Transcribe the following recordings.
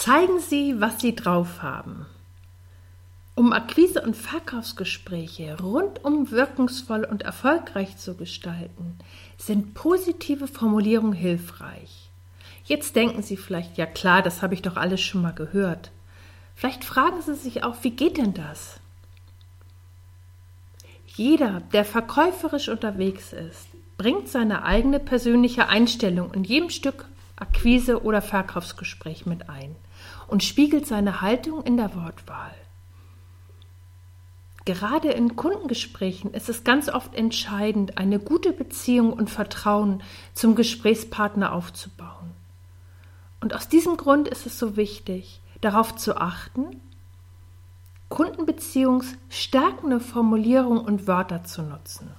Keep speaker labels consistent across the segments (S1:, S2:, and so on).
S1: Zeigen Sie, was Sie drauf haben. Um Akquise- und Verkaufsgespräche rundum wirkungsvoll und erfolgreich zu gestalten, sind positive Formulierungen hilfreich. Jetzt denken Sie vielleicht, ja klar, das habe ich doch alles schon mal gehört. Vielleicht fragen Sie sich auch, wie geht denn das? Jeder, der verkäuferisch unterwegs ist, bringt seine eigene persönliche Einstellung in jedem Stück Akquise- oder Verkaufsgespräch mit ein und spiegelt seine Haltung in der Wortwahl. Gerade in Kundengesprächen ist es ganz oft entscheidend, eine gute Beziehung und Vertrauen zum Gesprächspartner aufzubauen. Und aus diesem Grund ist es so wichtig, darauf zu achten, kundenbeziehungsstärkende Formulierungen und Wörter zu nutzen.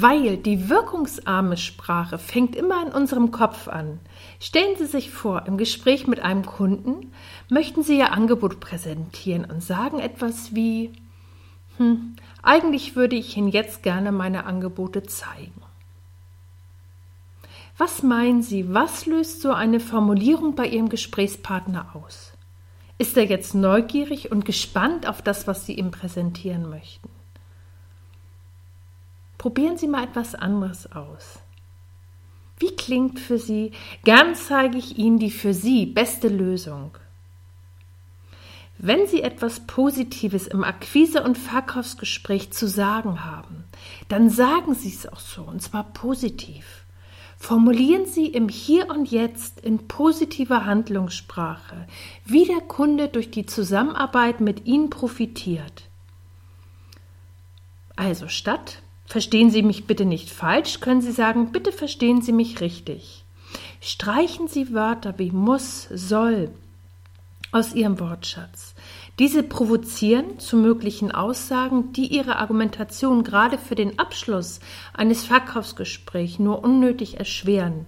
S1: Weil die wirkungsarme Sprache fängt immer in unserem Kopf an. Stellen Sie sich vor, im Gespräch mit einem Kunden möchten Sie Ihr Angebot präsentieren und sagen etwas wie, hm, eigentlich würde ich Ihnen jetzt gerne meine Angebote zeigen. Was meinen Sie, was löst so eine Formulierung bei Ihrem Gesprächspartner aus? Ist er jetzt neugierig und gespannt auf das, was Sie ihm präsentieren möchten? Probieren Sie mal etwas anderes aus. Wie klingt für Sie, gern zeige ich Ihnen die für Sie beste Lösung. Wenn Sie etwas Positives im Akquise- und Verkaufsgespräch zu sagen haben, dann sagen Sie es auch so, und zwar positiv. Formulieren Sie im Hier und Jetzt in positiver Handlungssprache, wie der Kunde durch die Zusammenarbeit mit Ihnen profitiert. Also statt Verstehen Sie mich bitte nicht falsch, können Sie sagen, bitte verstehen Sie mich richtig. Streichen Sie Wörter wie muss, soll aus Ihrem Wortschatz. Diese provozieren zu möglichen Aussagen, die Ihre Argumentation gerade für den Abschluss eines Verkaufsgesprächs nur unnötig erschweren.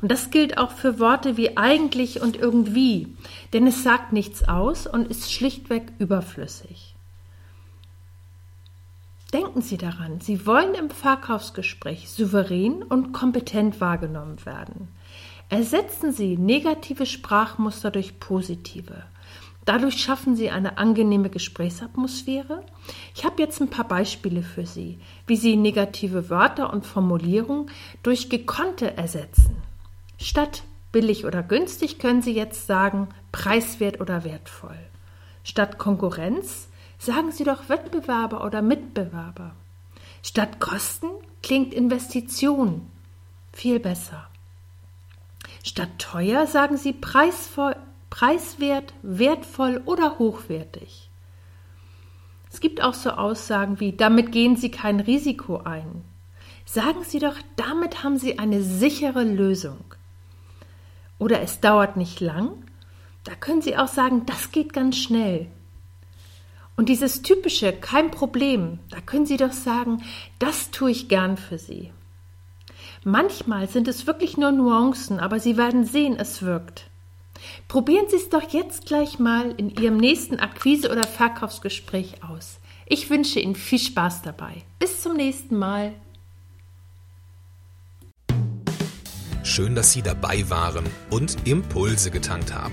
S1: Und das gilt auch für Worte wie eigentlich und irgendwie, denn es sagt nichts aus und ist schlichtweg überflüssig. Denken Sie daran, Sie wollen im Verkaufsgespräch souverän und kompetent wahrgenommen werden. Ersetzen Sie negative Sprachmuster durch positive. Dadurch schaffen Sie eine angenehme Gesprächsatmosphäre. Ich habe jetzt ein paar Beispiele für Sie, wie Sie negative Wörter und Formulierungen durch gekonnte ersetzen. Statt billig oder günstig können Sie jetzt sagen preiswert oder wertvoll. Statt Konkurrenz Sagen Sie doch Wettbewerber oder Mitbewerber. Statt Kosten klingt Investition viel besser. Statt teuer sagen Sie preisvoll, preiswert, wertvoll oder hochwertig. Es gibt auch so Aussagen wie damit gehen Sie kein Risiko ein. Sagen Sie doch, damit haben Sie eine sichere Lösung. Oder es dauert nicht lang. Da können Sie auch sagen, das geht ganz schnell. Und dieses typische, kein Problem, da können Sie doch sagen, das tue ich gern für Sie. Manchmal sind es wirklich nur Nuancen, aber Sie werden sehen, es wirkt. Probieren Sie es doch jetzt gleich mal in Ihrem nächsten Akquise- oder Verkaufsgespräch aus. Ich wünsche Ihnen viel Spaß dabei. Bis zum nächsten Mal.
S2: Schön, dass Sie dabei waren und Impulse getankt haben.